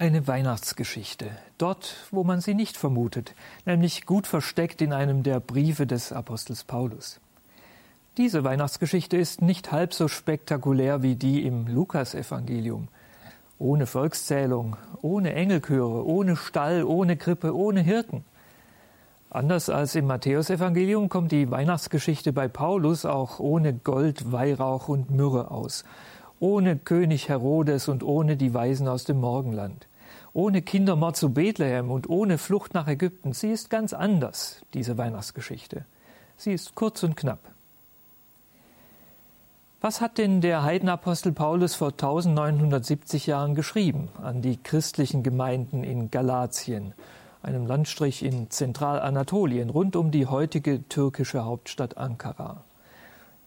Eine Weihnachtsgeschichte, dort, wo man sie nicht vermutet, nämlich gut versteckt in einem der Briefe des Apostels Paulus. Diese Weihnachtsgeschichte ist nicht halb so spektakulär wie die im Lukasevangelium. Ohne Volkszählung, ohne Engelchöre, ohne Stall, ohne Krippe, ohne Hirten. Anders als im Matthäusevangelium kommt die Weihnachtsgeschichte bei Paulus auch ohne Gold, Weihrauch und Myrrhe aus, ohne König Herodes und ohne die Weisen aus dem Morgenland ohne Kindermord zu Bethlehem und ohne Flucht nach Ägypten. Sie ist ganz anders, diese Weihnachtsgeschichte. Sie ist kurz und knapp. Was hat denn der Heidenapostel Paulus vor 1970 Jahren geschrieben an die christlichen Gemeinden in Galatien, einem Landstrich in Zentralanatolien, rund um die heutige türkische Hauptstadt Ankara?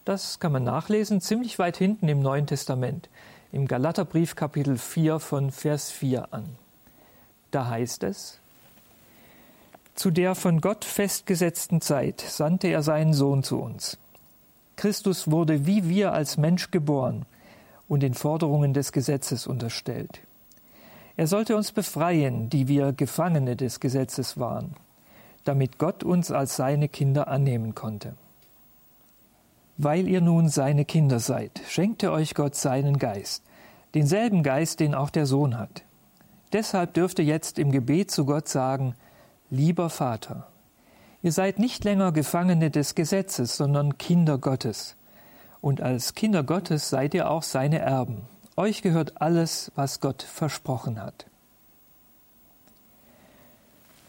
Das kann man nachlesen, ziemlich weit hinten im Neuen Testament, im Galaterbrief Kapitel 4 von Vers 4 an. Da heißt es, zu der von Gott festgesetzten Zeit sandte er seinen Sohn zu uns. Christus wurde wie wir als Mensch geboren und den Forderungen des Gesetzes unterstellt. Er sollte uns befreien, die wir Gefangene des Gesetzes waren, damit Gott uns als seine Kinder annehmen konnte. Weil ihr nun seine Kinder seid, schenkte euch Gott seinen Geist, denselben Geist, den auch der Sohn hat. Deshalb dürft ihr jetzt im Gebet zu Gott sagen, lieber Vater, ihr seid nicht länger Gefangene des Gesetzes, sondern Kinder Gottes. Und als Kinder Gottes seid ihr auch seine Erben. Euch gehört alles, was Gott versprochen hat.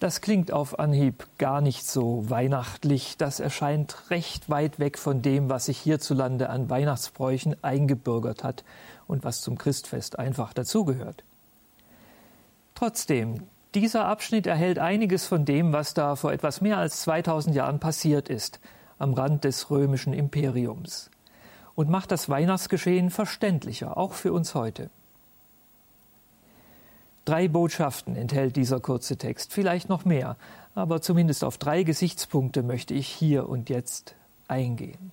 Das klingt auf Anhieb gar nicht so weihnachtlich. Das erscheint recht weit weg von dem, was sich hierzulande an Weihnachtsbräuchen eingebürgert hat und was zum Christfest einfach dazugehört. Trotzdem, dieser Abschnitt erhält einiges von dem, was da vor etwas mehr als 2000 Jahren passiert ist, am Rand des römischen Imperiums, und macht das Weihnachtsgeschehen verständlicher, auch für uns heute. Drei Botschaften enthält dieser kurze Text, vielleicht noch mehr, aber zumindest auf drei Gesichtspunkte möchte ich hier und jetzt eingehen.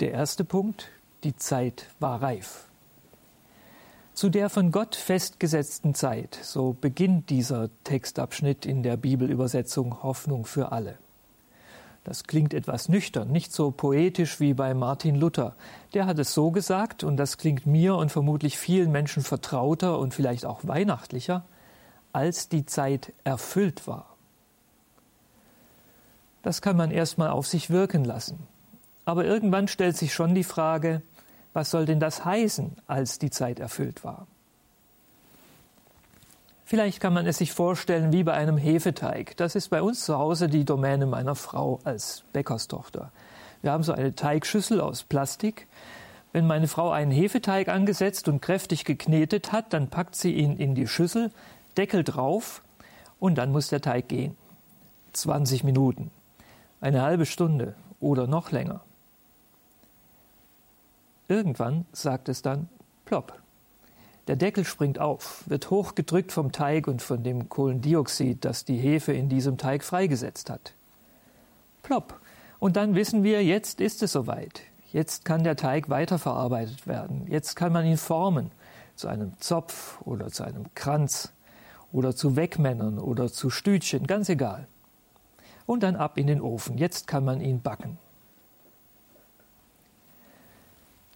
Der erste Punkt, die Zeit war reif. Zu der von Gott festgesetzten Zeit, so beginnt dieser Textabschnitt in der Bibelübersetzung Hoffnung für alle. Das klingt etwas nüchtern, nicht so poetisch wie bei Martin Luther. Der hat es so gesagt, und das klingt mir und vermutlich vielen Menschen vertrauter und vielleicht auch weihnachtlicher, als die Zeit erfüllt war. Das kann man erstmal auf sich wirken lassen. Aber irgendwann stellt sich schon die Frage, was soll denn das heißen, als die Zeit erfüllt war? Vielleicht kann man es sich vorstellen wie bei einem Hefeteig. Das ist bei uns zu Hause die Domäne meiner Frau als Bäckerstochter. Wir haben so eine Teigschüssel aus Plastik. Wenn meine Frau einen Hefeteig angesetzt und kräftig geknetet hat, dann packt sie ihn in die Schüssel, Deckel drauf und dann muss der Teig gehen. 20 Minuten, eine halbe Stunde oder noch länger. Irgendwann sagt es dann plopp. Der Deckel springt auf, wird hochgedrückt vom Teig und von dem Kohlendioxid, das die Hefe in diesem Teig freigesetzt hat. Plopp. Und dann wissen wir, jetzt ist es soweit. Jetzt kann der Teig weiterverarbeitet werden. Jetzt kann man ihn formen zu einem Zopf oder zu einem Kranz oder zu Wegmännern oder zu Stütchen, ganz egal. Und dann ab in den Ofen. Jetzt kann man ihn backen.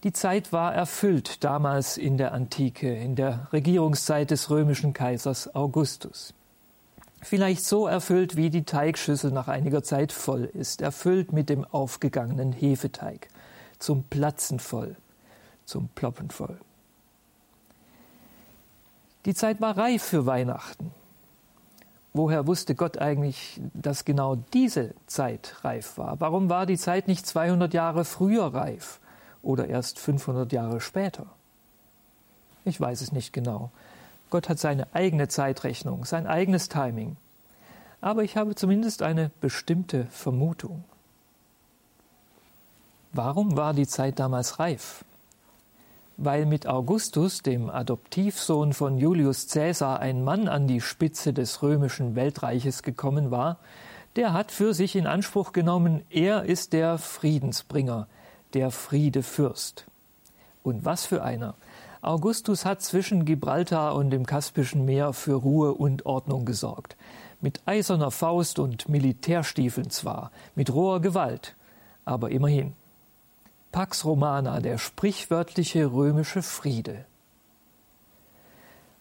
Die Zeit war erfüllt damals in der Antike, in der Regierungszeit des römischen Kaisers Augustus. Vielleicht so erfüllt, wie die Teigschüssel nach einiger Zeit voll ist, erfüllt mit dem aufgegangenen Hefeteig, zum Platzen voll, zum Ploppen voll. Die Zeit war reif für Weihnachten. Woher wusste Gott eigentlich, dass genau diese Zeit reif war? Warum war die Zeit nicht 200 Jahre früher reif? Oder erst 500 Jahre später? Ich weiß es nicht genau. Gott hat seine eigene Zeitrechnung, sein eigenes Timing. Aber ich habe zumindest eine bestimmte Vermutung. Warum war die Zeit damals reif? Weil mit Augustus, dem Adoptivsohn von Julius Caesar, ein Mann an die Spitze des römischen Weltreiches gekommen war, der hat für sich in Anspruch genommen, er ist der Friedensbringer, der Friedefürst. Und was für einer. Augustus hat zwischen Gibraltar und dem Kaspischen Meer für Ruhe und Ordnung gesorgt. Mit eiserner Faust und Militärstiefeln zwar, mit roher Gewalt, aber immerhin. Pax Romana, der sprichwörtliche römische Friede.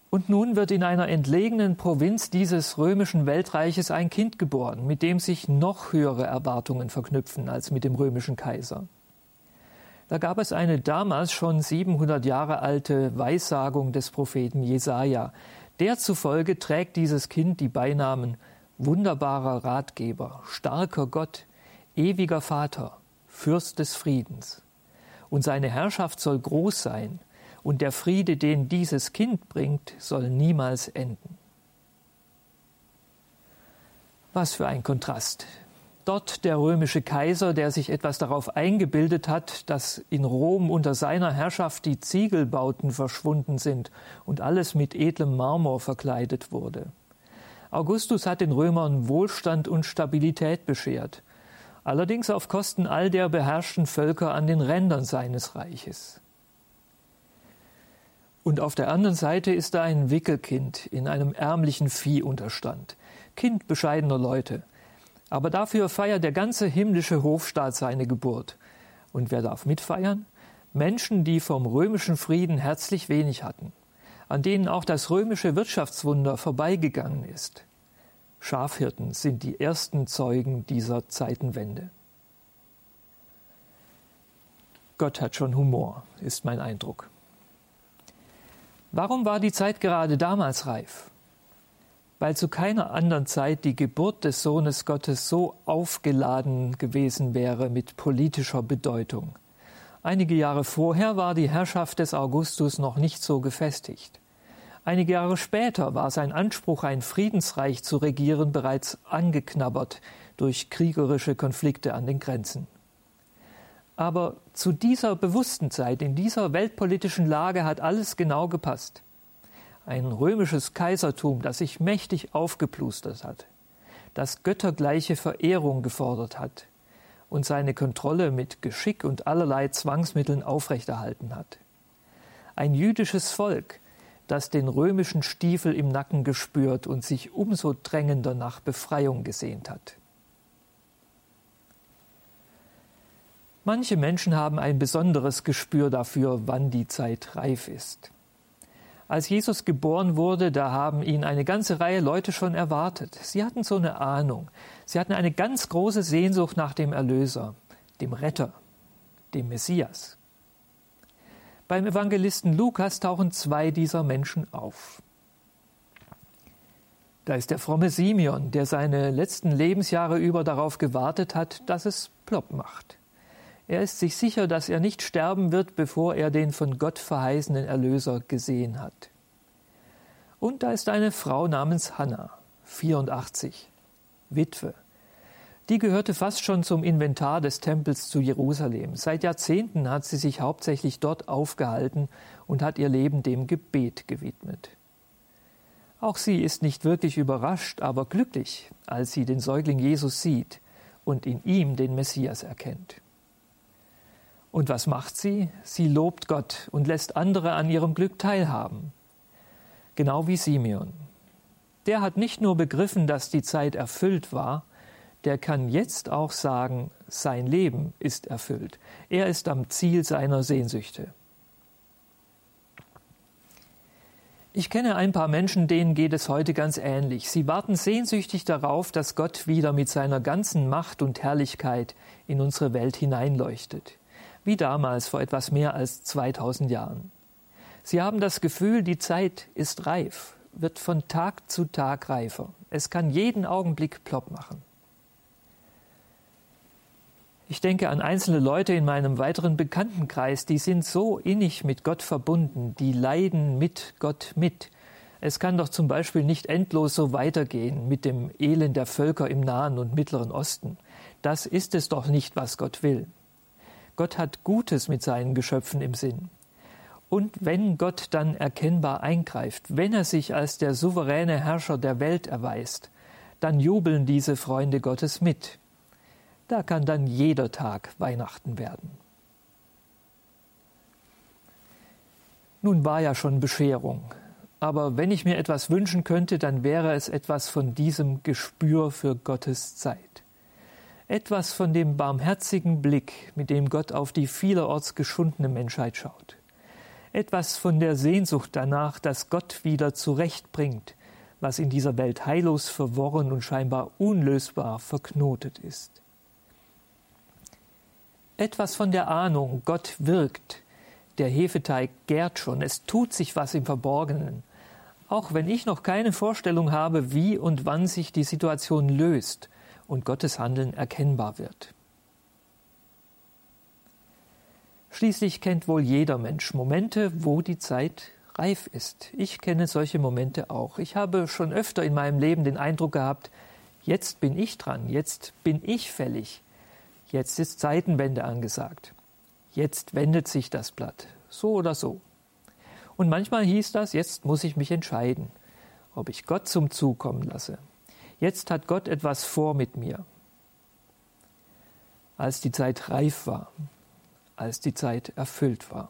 Und nun wird in einer entlegenen Provinz dieses römischen Weltreiches ein Kind geboren, mit dem sich noch höhere Erwartungen verknüpfen als mit dem römischen Kaiser. Da gab es eine damals schon 700 Jahre alte Weissagung des Propheten Jesaja. Der zufolge trägt dieses Kind die Beinamen wunderbarer Ratgeber, starker Gott, ewiger Vater, Fürst des Friedens. Und seine Herrschaft soll groß sein, und der Friede, den dieses Kind bringt, soll niemals enden. Was für ein Kontrast. Dort der römische Kaiser, der sich etwas darauf eingebildet hat, dass in Rom unter seiner Herrschaft die Ziegelbauten verschwunden sind und alles mit edlem Marmor verkleidet wurde. Augustus hat den Römern Wohlstand und Stabilität beschert, allerdings auf Kosten all der beherrschten Völker an den Rändern seines Reiches. Und auf der anderen Seite ist da ein Wickelkind in einem ärmlichen Viehunterstand, Kind bescheidener Leute. Aber dafür feiert der ganze himmlische Hofstaat seine Geburt. Und wer darf mitfeiern? Menschen, die vom römischen Frieden herzlich wenig hatten, an denen auch das römische Wirtschaftswunder vorbeigegangen ist. Schafhirten sind die ersten Zeugen dieser Zeitenwende. Gott hat schon Humor, ist mein Eindruck. Warum war die Zeit gerade damals reif? Weil zu keiner anderen Zeit die Geburt des Sohnes Gottes so aufgeladen gewesen wäre mit politischer Bedeutung. Einige Jahre vorher war die Herrschaft des Augustus noch nicht so gefestigt. Einige Jahre später war sein Anspruch, ein Friedensreich zu regieren, bereits angeknabbert durch kriegerische Konflikte an den Grenzen. Aber zu dieser bewussten Zeit, in dieser weltpolitischen Lage hat alles genau gepasst. Ein römisches Kaisertum, das sich mächtig aufgeplustert hat, das göttergleiche Verehrung gefordert hat und seine Kontrolle mit Geschick und allerlei Zwangsmitteln aufrechterhalten hat. Ein jüdisches Volk, das den römischen Stiefel im Nacken gespürt und sich umso drängender nach Befreiung gesehnt hat. Manche Menschen haben ein besonderes Gespür dafür, wann die Zeit reif ist. Als Jesus geboren wurde, da haben ihn eine ganze Reihe Leute schon erwartet. Sie hatten so eine Ahnung. Sie hatten eine ganz große Sehnsucht nach dem Erlöser, dem Retter, dem Messias. Beim Evangelisten Lukas tauchen zwei dieser Menschen auf. Da ist der fromme Simeon, der seine letzten Lebensjahre über darauf gewartet hat, dass es plopp macht. Er ist sich sicher, dass er nicht sterben wird, bevor er den von Gott verheißenen Erlöser gesehen hat. Und da ist eine Frau namens Hannah, 84, Witwe. Die gehörte fast schon zum Inventar des Tempels zu Jerusalem. Seit Jahrzehnten hat sie sich hauptsächlich dort aufgehalten und hat ihr Leben dem Gebet gewidmet. Auch sie ist nicht wirklich überrascht, aber glücklich, als sie den Säugling Jesus sieht und in ihm den Messias erkennt. Und was macht sie? Sie lobt Gott und lässt andere an ihrem Glück teilhaben. Genau wie Simeon. Der hat nicht nur begriffen, dass die Zeit erfüllt war, der kann jetzt auch sagen, sein Leben ist erfüllt. Er ist am Ziel seiner Sehnsüchte. Ich kenne ein paar Menschen, denen geht es heute ganz ähnlich. Sie warten sehnsüchtig darauf, dass Gott wieder mit seiner ganzen Macht und Herrlichkeit in unsere Welt hineinleuchtet wie damals vor etwas mehr als 2000 Jahren. Sie haben das Gefühl, die Zeit ist reif, wird von Tag zu Tag reifer. Es kann jeden Augenblick plopp machen. Ich denke an einzelne Leute in meinem weiteren Bekanntenkreis, die sind so innig mit Gott verbunden, die leiden mit Gott mit. Es kann doch zum Beispiel nicht endlos so weitergehen mit dem Elend der Völker im Nahen und Mittleren Osten. Das ist es doch nicht, was Gott will. Gott hat Gutes mit seinen Geschöpfen im Sinn. Und wenn Gott dann erkennbar eingreift, wenn er sich als der souveräne Herrscher der Welt erweist, dann jubeln diese Freunde Gottes mit. Da kann dann jeder Tag Weihnachten werden. Nun war ja schon Bescherung, aber wenn ich mir etwas wünschen könnte, dann wäre es etwas von diesem Gespür für Gottes Zeit. Etwas von dem barmherzigen Blick, mit dem Gott auf die vielerorts geschundene Menschheit schaut. Etwas von der Sehnsucht danach, dass Gott wieder zurechtbringt, was in dieser Welt heillos verworren und scheinbar unlösbar verknotet ist. Etwas von der Ahnung, Gott wirkt, der Hefeteig gärt schon, es tut sich was im Verborgenen, auch wenn ich noch keine Vorstellung habe, wie und wann sich die Situation löst und Gottes Handeln erkennbar wird. Schließlich kennt wohl jeder Mensch Momente, wo die Zeit reif ist. Ich kenne solche Momente auch. Ich habe schon öfter in meinem Leben den Eindruck gehabt, jetzt bin ich dran, jetzt bin ich fällig, jetzt ist Zeitenwende angesagt, jetzt wendet sich das Blatt, so oder so. Und manchmal hieß das, jetzt muss ich mich entscheiden, ob ich Gott zum Zug kommen lasse. Jetzt hat Gott etwas vor mit mir. Als die Zeit reif war, als die Zeit erfüllt war.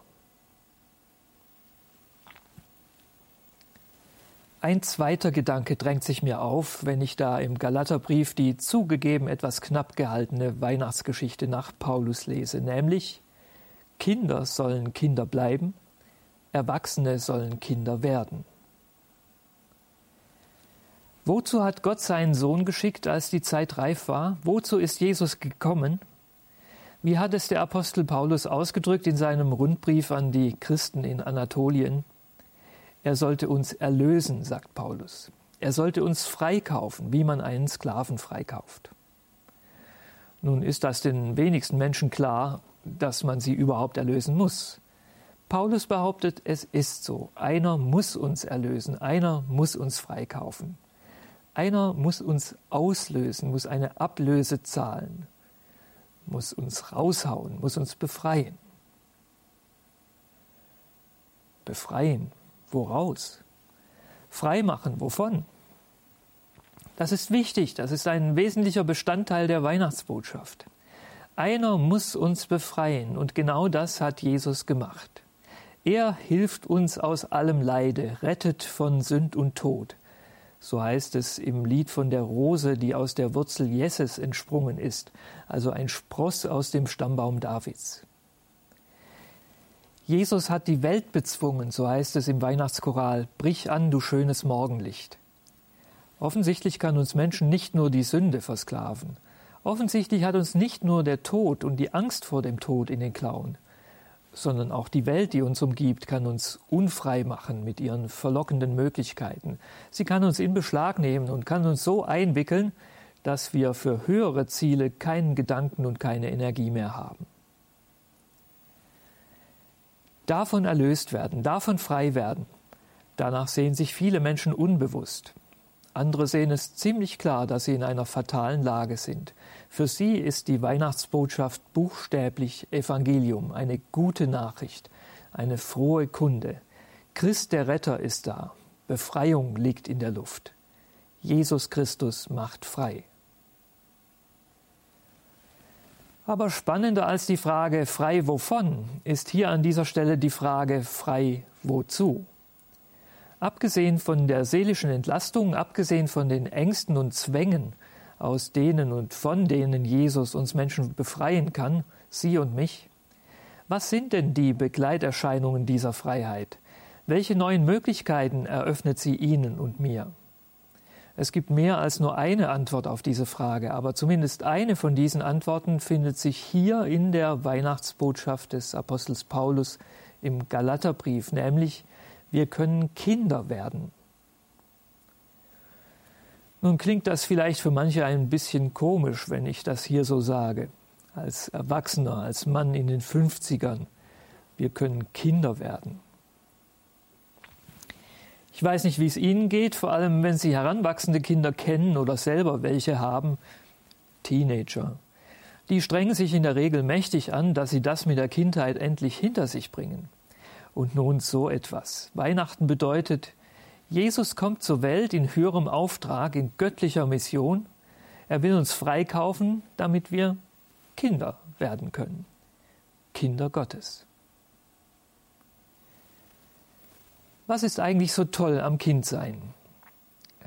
Ein zweiter Gedanke drängt sich mir auf, wenn ich da im Galaterbrief die zugegeben etwas knapp gehaltene Weihnachtsgeschichte nach Paulus lese, nämlich Kinder sollen Kinder bleiben, Erwachsene sollen Kinder werden. Wozu hat Gott seinen Sohn geschickt, als die Zeit reif war? Wozu ist Jesus gekommen? Wie hat es der Apostel Paulus ausgedrückt in seinem Rundbrief an die Christen in Anatolien? Er sollte uns erlösen, sagt Paulus. Er sollte uns freikaufen, wie man einen Sklaven freikauft. Nun ist das den wenigsten Menschen klar, dass man sie überhaupt erlösen muss. Paulus behauptet, es ist so. Einer muss uns erlösen, einer muss uns freikaufen. Einer muss uns auslösen, muss eine Ablöse zahlen, muss uns raushauen, muss uns befreien. Befreien, woraus? Freimachen, wovon? Das ist wichtig, das ist ein wesentlicher Bestandteil der Weihnachtsbotschaft. Einer muss uns befreien und genau das hat Jesus gemacht. Er hilft uns aus allem Leide, rettet von Sünd und Tod. So heißt es im Lied von der Rose, die aus der Wurzel Jesses entsprungen ist, also ein Spross aus dem Stammbaum Davids. Jesus hat die Welt bezwungen, so heißt es im Weihnachtschoral, brich an, du schönes Morgenlicht. Offensichtlich kann uns Menschen nicht nur die Sünde versklaven. Offensichtlich hat uns nicht nur der Tod und die Angst vor dem Tod in den Klauen sondern auch die Welt, die uns umgibt, kann uns unfrei machen mit ihren verlockenden Möglichkeiten. Sie kann uns in Beschlag nehmen und kann uns so einwickeln, dass wir für höhere Ziele keinen Gedanken und keine Energie mehr haben. Davon erlöst werden, davon frei werden, danach sehen sich viele Menschen unbewusst. Andere sehen es ziemlich klar, dass sie in einer fatalen Lage sind. Für sie ist die Weihnachtsbotschaft buchstäblich Evangelium, eine gute Nachricht, eine frohe Kunde. Christ der Retter ist da. Befreiung liegt in der Luft. Jesus Christus macht frei. Aber spannender als die Frage frei wovon ist hier an dieser Stelle die Frage frei wozu. Abgesehen von der seelischen Entlastung, abgesehen von den Ängsten und Zwängen, aus denen und von denen Jesus uns Menschen befreien kann, Sie und mich, was sind denn die Begleiterscheinungen dieser Freiheit? Welche neuen Möglichkeiten eröffnet sie Ihnen und mir? Es gibt mehr als nur eine Antwort auf diese Frage, aber zumindest eine von diesen Antworten findet sich hier in der Weihnachtsbotschaft des Apostels Paulus im Galaterbrief, nämlich wir können Kinder werden. Nun klingt das vielleicht für manche ein bisschen komisch, wenn ich das hier so sage. Als Erwachsener, als Mann in den 50ern. Wir können Kinder werden. Ich weiß nicht, wie es Ihnen geht, vor allem wenn Sie heranwachsende Kinder kennen oder selber welche haben. Teenager. Die strengen sich in der Regel mächtig an, dass sie das mit der Kindheit endlich hinter sich bringen. Und nun so etwas. Weihnachten bedeutet, Jesus kommt zur Welt in höherem Auftrag, in göttlicher Mission. Er will uns freikaufen, damit wir Kinder werden können. Kinder Gottes. Was ist eigentlich so toll am Kindsein?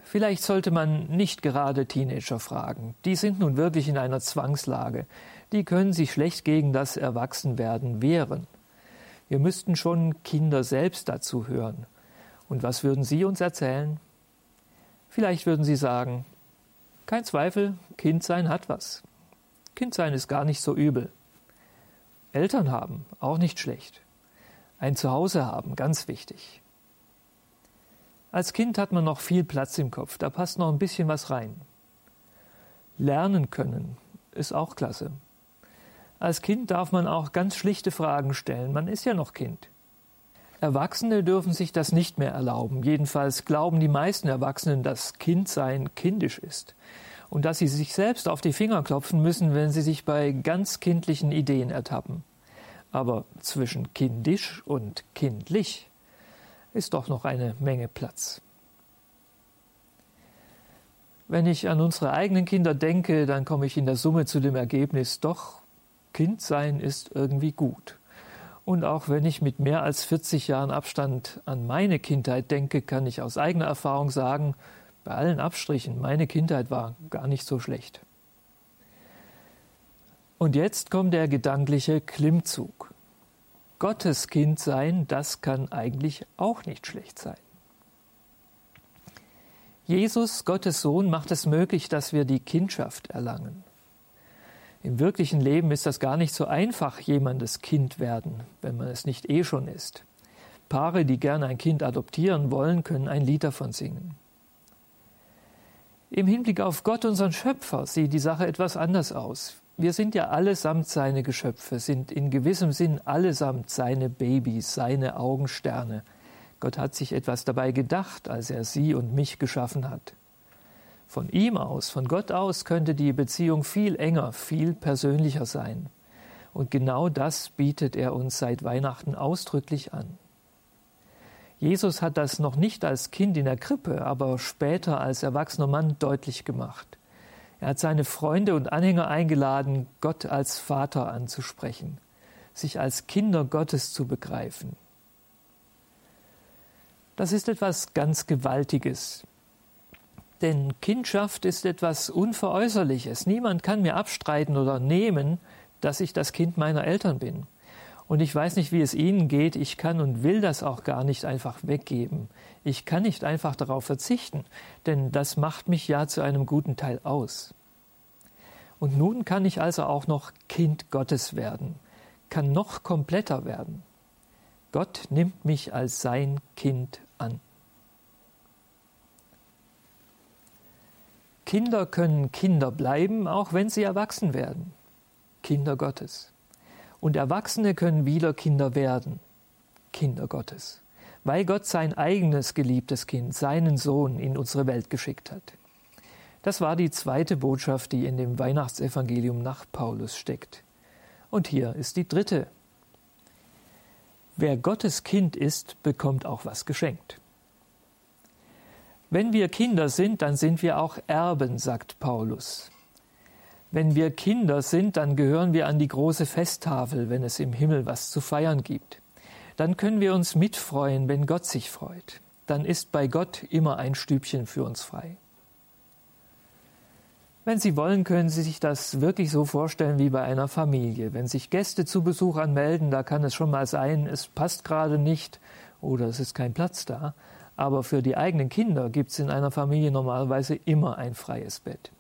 Vielleicht sollte man nicht gerade Teenager fragen. Die sind nun wirklich in einer Zwangslage. Die können sich schlecht gegen das Erwachsenwerden wehren. Wir müssten schon Kinder selbst dazu hören. Und was würden Sie uns erzählen? Vielleicht würden Sie sagen, kein Zweifel, Kindsein hat was. Kindsein ist gar nicht so übel. Eltern haben, auch nicht schlecht. Ein Zuhause haben, ganz wichtig. Als Kind hat man noch viel Platz im Kopf, da passt noch ein bisschen was rein. Lernen können ist auch klasse. Als Kind darf man auch ganz schlichte Fragen stellen, man ist ja noch Kind. Erwachsene dürfen sich das nicht mehr erlauben. Jedenfalls glauben die meisten Erwachsenen, dass Kindsein kindisch ist und dass sie sich selbst auf die Finger klopfen müssen, wenn sie sich bei ganz kindlichen Ideen ertappen. Aber zwischen kindisch und kindlich ist doch noch eine Menge Platz. Wenn ich an unsere eigenen Kinder denke, dann komme ich in der Summe zu dem Ergebnis, doch, Kind sein ist irgendwie gut. Und auch wenn ich mit mehr als 40 Jahren Abstand an meine Kindheit denke, kann ich aus eigener Erfahrung sagen, bei allen Abstrichen, meine Kindheit war gar nicht so schlecht. Und jetzt kommt der gedankliche Klimmzug. Gottes Kind sein, das kann eigentlich auch nicht schlecht sein. Jesus, Gottes Sohn, macht es möglich, dass wir die Kindschaft erlangen. Im wirklichen Leben ist das gar nicht so einfach, jemandes Kind werden, wenn man es nicht eh schon ist. Paare, die gerne ein Kind adoptieren wollen, können ein Lied davon singen. Im Hinblick auf Gott, unseren Schöpfer, sieht die Sache etwas anders aus. Wir sind ja allesamt seine Geschöpfe, sind in gewissem Sinn allesamt seine Babys, seine Augensterne. Gott hat sich etwas dabei gedacht, als er sie und mich geschaffen hat. Von ihm aus, von Gott aus könnte die Beziehung viel enger, viel persönlicher sein. Und genau das bietet er uns seit Weihnachten ausdrücklich an. Jesus hat das noch nicht als Kind in der Krippe, aber später als erwachsener Mann deutlich gemacht. Er hat seine Freunde und Anhänger eingeladen, Gott als Vater anzusprechen, sich als Kinder Gottes zu begreifen. Das ist etwas ganz Gewaltiges. Denn Kindschaft ist etwas Unveräußerliches. Niemand kann mir abstreiten oder nehmen, dass ich das Kind meiner Eltern bin. Und ich weiß nicht, wie es Ihnen geht. Ich kann und will das auch gar nicht einfach weggeben. Ich kann nicht einfach darauf verzichten, denn das macht mich ja zu einem guten Teil aus. Und nun kann ich also auch noch Kind Gottes werden, kann noch kompletter werden. Gott nimmt mich als sein Kind an. Kinder können Kinder bleiben, auch wenn sie erwachsen werden. Kinder Gottes. Und Erwachsene können wieder Kinder werden, Kinder Gottes, weil Gott sein eigenes geliebtes Kind, seinen Sohn in unsere Welt geschickt hat. Das war die zweite Botschaft, die in dem Weihnachtsevangelium nach Paulus steckt. Und hier ist die dritte. Wer Gottes Kind ist, bekommt auch was geschenkt. Wenn wir Kinder sind, dann sind wir auch Erben, sagt Paulus. Wenn wir Kinder sind, dann gehören wir an die große Festtafel, wenn es im Himmel was zu feiern gibt. Dann können wir uns mitfreuen, wenn Gott sich freut. Dann ist bei Gott immer ein Stübchen für uns frei. Wenn Sie wollen, können Sie sich das wirklich so vorstellen wie bei einer Familie. Wenn sich Gäste zu Besuch anmelden, da kann es schon mal sein, es passt gerade nicht oder es ist kein Platz da. Aber für die eigenen Kinder gibt es in einer Familie normalerweise immer ein freies Bett.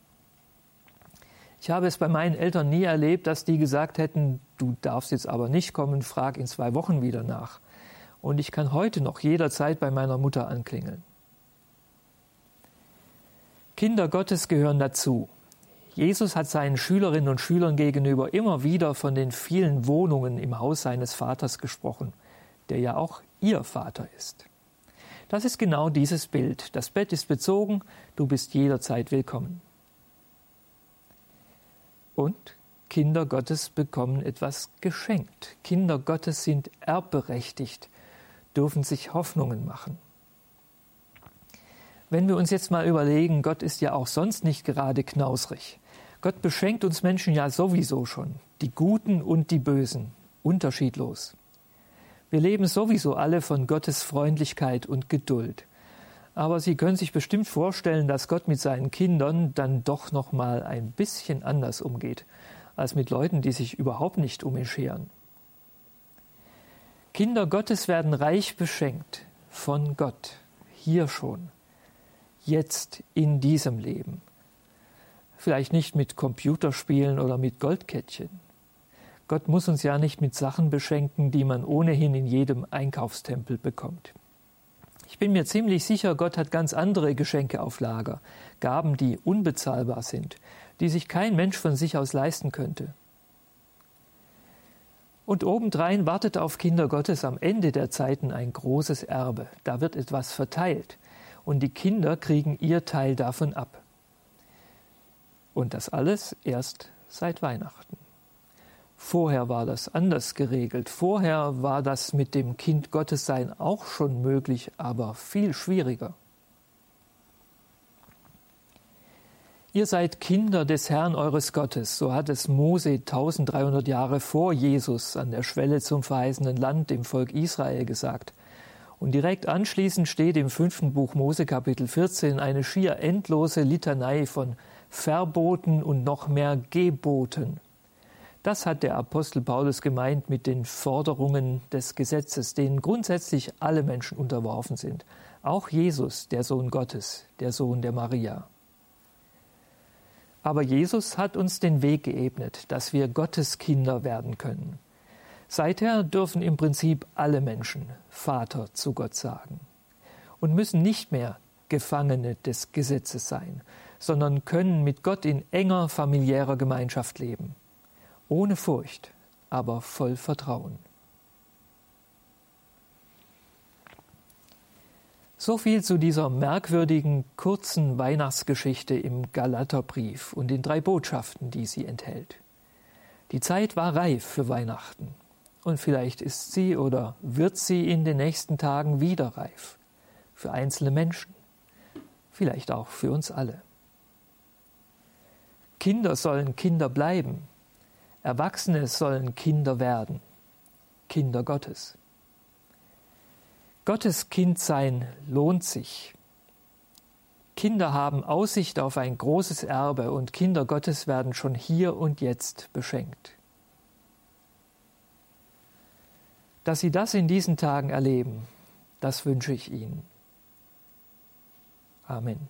Ich habe es bei meinen Eltern nie erlebt, dass die gesagt hätten, du darfst jetzt aber nicht kommen, frag in zwei Wochen wieder nach. Und ich kann heute noch jederzeit bei meiner Mutter anklingeln. Kinder Gottes gehören dazu. Jesus hat seinen Schülerinnen und Schülern gegenüber immer wieder von den vielen Wohnungen im Haus seines Vaters gesprochen, der ja auch ihr Vater ist. Das ist genau dieses Bild. Das Bett ist bezogen, du bist jederzeit willkommen. Und Kinder Gottes bekommen etwas geschenkt. Kinder Gottes sind erbberechtigt, dürfen sich Hoffnungen machen. Wenn wir uns jetzt mal überlegen, Gott ist ja auch sonst nicht gerade knausrig. Gott beschenkt uns Menschen ja sowieso schon, die Guten und die Bösen, unterschiedlos. Wir leben sowieso alle von Gottes Freundlichkeit und Geduld. Aber Sie können sich bestimmt vorstellen, dass Gott mit seinen Kindern dann doch noch mal ein bisschen anders umgeht als mit Leuten, die sich überhaupt nicht um ihn scheren. Kinder Gottes werden reich beschenkt von Gott, hier schon, jetzt in diesem Leben. Vielleicht nicht mit Computerspielen oder mit Goldkettchen. Gott muss uns ja nicht mit Sachen beschenken, die man ohnehin in jedem Einkaufstempel bekommt. Ich bin mir ziemlich sicher, Gott hat ganz andere Geschenke auf Lager, Gaben, die unbezahlbar sind, die sich kein Mensch von sich aus leisten könnte. Und obendrein wartet auf Kinder Gottes am Ende der Zeiten ein großes Erbe. Da wird etwas verteilt und die Kinder kriegen ihr Teil davon ab. Und das alles erst seit Weihnachten. Vorher war das anders geregelt. Vorher war das mit dem Kind Gottes sein auch schon möglich, aber viel schwieriger. Ihr seid Kinder des Herrn eures Gottes, so hat es Mose 1300 Jahre vor Jesus an der Schwelle zum verheißenen Land dem Volk Israel gesagt. Und direkt anschließend steht im fünften Buch Mose Kapitel 14 eine schier endlose Litanei von Verboten und noch mehr Geboten. Das hat der Apostel Paulus gemeint mit den Forderungen des Gesetzes, denen grundsätzlich alle Menschen unterworfen sind. Auch Jesus, der Sohn Gottes, der Sohn der Maria. Aber Jesus hat uns den Weg geebnet, dass wir Gottes Kinder werden können. Seither dürfen im Prinzip alle Menschen Vater zu Gott sagen und müssen nicht mehr Gefangene des Gesetzes sein, sondern können mit Gott in enger familiärer Gemeinschaft leben, ohne Furcht, aber voll Vertrauen. So viel zu dieser merkwürdigen kurzen Weihnachtsgeschichte im Galaterbrief und den drei Botschaften, die sie enthält. Die Zeit war reif für Weihnachten und vielleicht ist sie oder wird sie in den nächsten Tagen wieder reif für einzelne Menschen, vielleicht auch für uns alle. Kinder sollen Kinder bleiben, Erwachsene sollen Kinder werden, Kinder Gottes. Gottes Kind sein lohnt sich. Kinder haben Aussicht auf ein großes Erbe und Kinder Gottes werden schon hier und jetzt beschenkt. Dass Sie das in diesen Tagen erleben, das wünsche ich Ihnen. Amen.